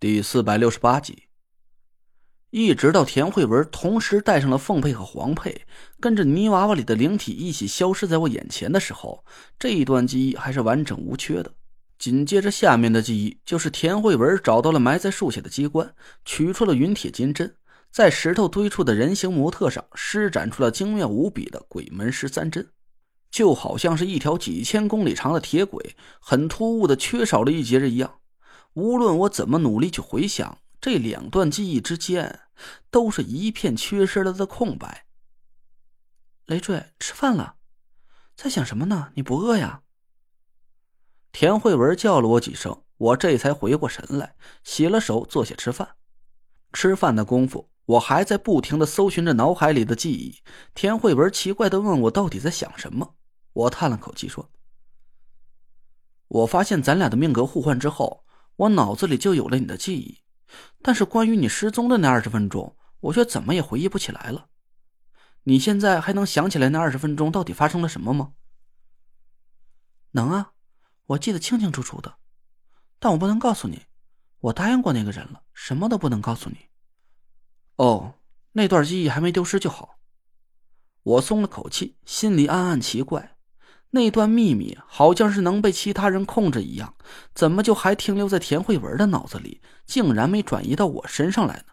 第四百六十八集，一直到田慧文同时带上了凤佩和黄佩，跟着泥娃娃里的灵体一起消失在我眼前的时候，这一段记忆还是完整无缺的。紧接着下面的记忆就是田慧文找到了埋在树下的机关，取出了陨铁金针，在石头堆出的人形模特上施展出了精妙无比的鬼门十三针，就好像是一条几千公里长的铁轨，很突兀的缺少了一节一样。无论我怎么努力去回想，这两段记忆之间都是一片缺失了的空白。累赘，吃饭了，在想什么呢？你不饿呀？田慧文叫了我几声，我这才回过神来，洗了手，坐下吃饭。吃饭的功夫，我还在不停的搜寻着脑海里的记忆。田慧文奇怪的问我到底在想什么，我叹了口气说：“我发现咱俩的命格互换之后。”我脑子里就有了你的记忆，但是关于你失踪的那二十分钟，我却怎么也回忆不起来了。你现在还能想起来那二十分钟到底发生了什么吗？能啊，我记得清清楚楚的，但我不能告诉你，我答应过那个人了，什么都不能告诉你。哦，那段记忆还没丢失就好。我松了口气，心里暗暗奇怪。那段秘密好像是能被其他人控制一样，怎么就还停留在田慧文的脑子里，竟然没转移到我身上来呢？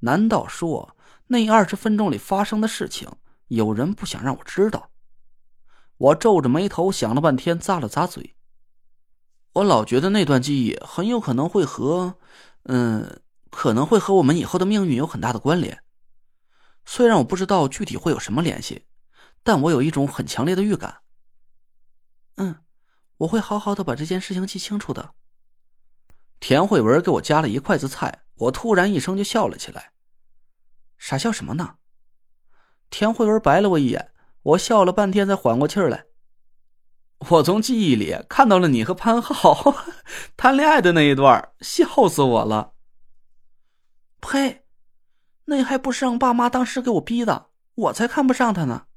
难道说那二十分钟里发生的事情，有人不想让我知道？我皱着眉头想了半天，咂了咂嘴。我老觉得那段记忆很有可能会和……嗯，可能会和我们以后的命运有很大的关联。虽然我不知道具体会有什么联系，但我有一种很强烈的预感。嗯，我会好好的把这件事情记清楚的。田慧文给我夹了一筷子菜，我突然一声就笑了起来。傻笑什么呢？田慧文白了我一眼，我笑了半天才缓过气儿来。我从记忆里看到了你和潘浩 谈恋爱的那一段，笑死我了。呸！那还不是让爸妈当时给我逼的，我才看不上他呢。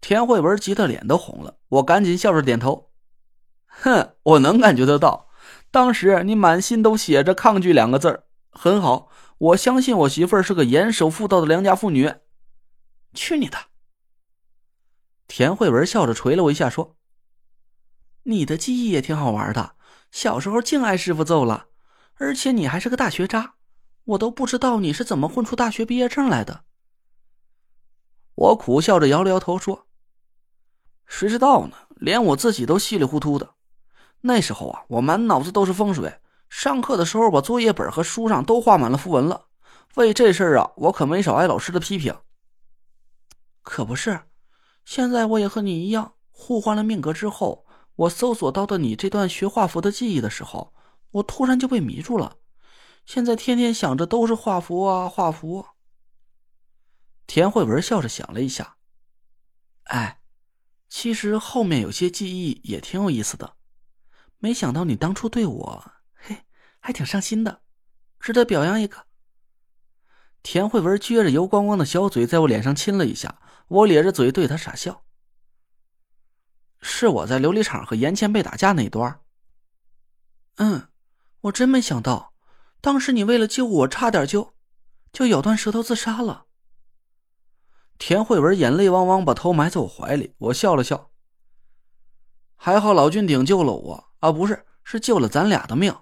田慧文急得脸都红了，我赶紧笑着点头。哼，我能感觉得到，当时你满心都写着抗拒两个字很好，我相信我媳妇儿是个严守妇道的良家妇女。去你的！田慧文笑着捶了我一下，说：“你的记忆也挺好玩的，小时候净挨师傅揍了，而且你还是个大学渣，我都不知道你是怎么混出大学毕业证来的。”我苦笑着摇了摇头，说。谁知道呢？连我自己都稀里糊涂的。那时候啊，我满脑子都是风水。上课的时候，把作业本和书上都画满了符文了。为这事儿啊，我可没少挨老师的批评。可不是，现在我也和你一样，互换了命格之后，我搜索到的你这段学画符的记忆的时候，我突然就被迷住了。现在天天想着都是画符啊，画符。田慧文笑着想了一下，哎。其实后面有些记忆也挺有意思的，没想到你当初对我，嘿，还挺上心的，值得表扬一个。田慧文撅着油光光的小嘴在我脸上亲了一下，我咧着嘴对他傻笑。是我在琉璃厂和严谦被打架那一段。嗯，我真没想到，当时你为了救我，差点就就咬断舌头自杀了。田慧文眼泪汪汪，把头埋在我怀里。我笑了笑，还好老君鼎救了我啊，不是，是救了咱俩的命，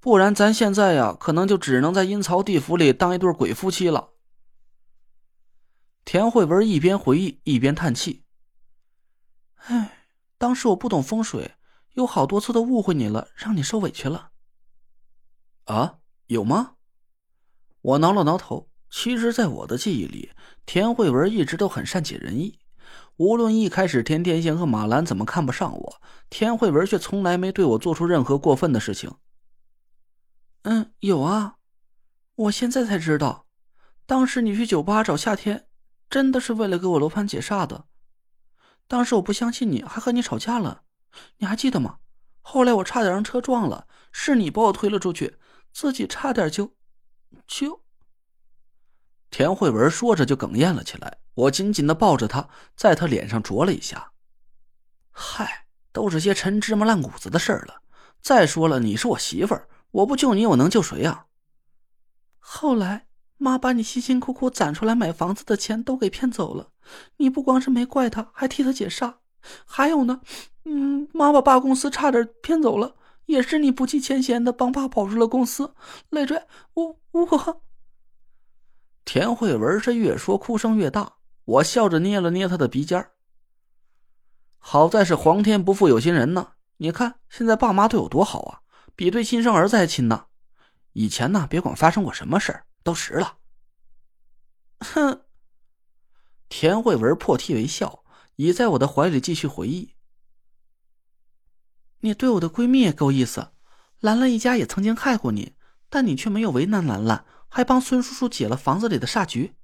不然咱现在呀，可能就只能在阴曹地府里当一对鬼夫妻了。田慧文一边回忆一边叹气：“唉，当时我不懂风水，有好多次都误会你了，让你受委屈了。”啊，有吗？我挠了挠头。其实，在我的记忆里，田慧文一直都很善解人意。无论一开始田天星和马兰怎么看不上我，田慧文却从来没对我做出任何过分的事情。嗯，有啊，我现在才知道，当时你去酒吧找夏天，真的是为了给我罗盘解煞的。当时我不相信你，还和你吵架了，你还记得吗？后来我差点让车撞了，是你把我推了出去，自己差点就就。田慧文说着就哽咽了起来，我紧紧的抱着她，在她脸上啄了一下。嗨，都是些陈芝麻烂谷子的事儿了。再说了，你是我媳妇儿，我不救你，我能救谁呀？后来，妈把你辛辛苦苦攒出来买房子的钱都给骗走了。你不光是没怪他，还替他解煞。还有呢，嗯，妈把爸公司差点骗走了，也是你不计前嫌的帮爸保住了公司。累赘，我我。田慧文是越说哭声越大，我笑着捏了捏他的鼻尖好在是皇天不负有心人呢，你看现在爸妈对我多好啊，比对亲生儿子还亲呢。以前呢，别管发生过什么事儿，都实了。哼。田慧文破涕为笑，倚在我的怀里继续回忆：“你对我的闺蜜也够意思，兰兰一家也曾经害过你，但你却没有为难兰兰。”还帮孙叔叔解了房子里的煞局，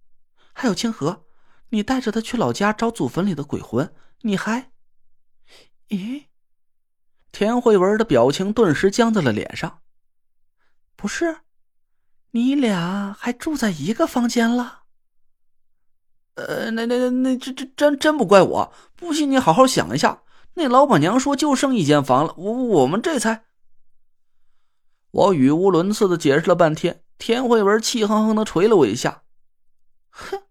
还有清河，你带着他去老家找祖坟里的鬼魂，你还……咦？田慧文的表情顿时僵在了脸上。不是，你俩还住在一个房间了？呃，那那那那这这真真不怪我，不信你好好想一下。那老板娘说就剩一间房了，我我们这才……我语无伦次的解释了半天。田慧文气哼哼的捶了我一下，哼，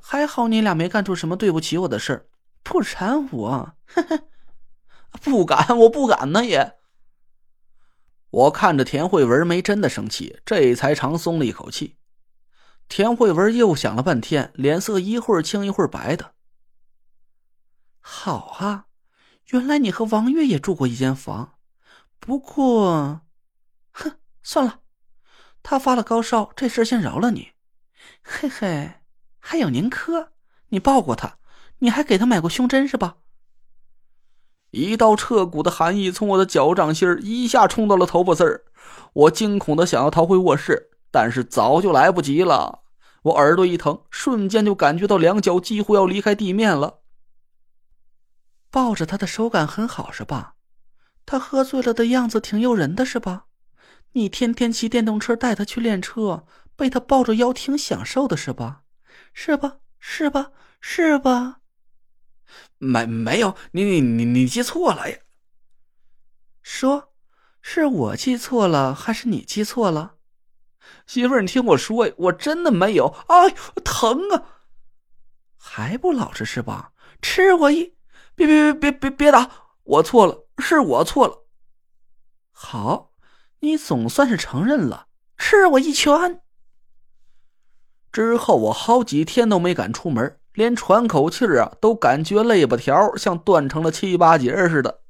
还好你俩没干出什么对不起我的事儿，不然我，呵呵，不敢，我不敢呢也。我看着田慧文没真的生气，这才长松了一口气。田慧文又想了半天，脸色一会儿青一会儿白的。好啊，原来你和王月也住过一间房，不过，哼，算了。他发了高烧，这事先饶了你。嘿嘿，还有宁珂，你抱过他，你还给他买过胸针是吧？一道彻骨的寒意从我的脚掌心一下冲到了头发丝儿，我惊恐的想要逃回卧室，但是早就来不及了。我耳朵一疼，瞬间就感觉到两脚几乎要离开地面了。抱着他的手感很好是吧？他喝醉了的样子挺诱人的是吧？你天天骑电动车带他去练车，被他抱着腰挺享受的是吧？是吧？是吧？是吧？没没有，你你你你记错了呀！说，是我记错了还是你记错了？媳妇，你听我说，我真的没有。哎，疼啊！还不老实是吧？吃我一！别别别别别别打！我错了，是我错了。好。你总算是承认了，吃我一拳。之后我好几天都没敢出门，连喘口气啊都感觉肋巴条像断成了七八节似的。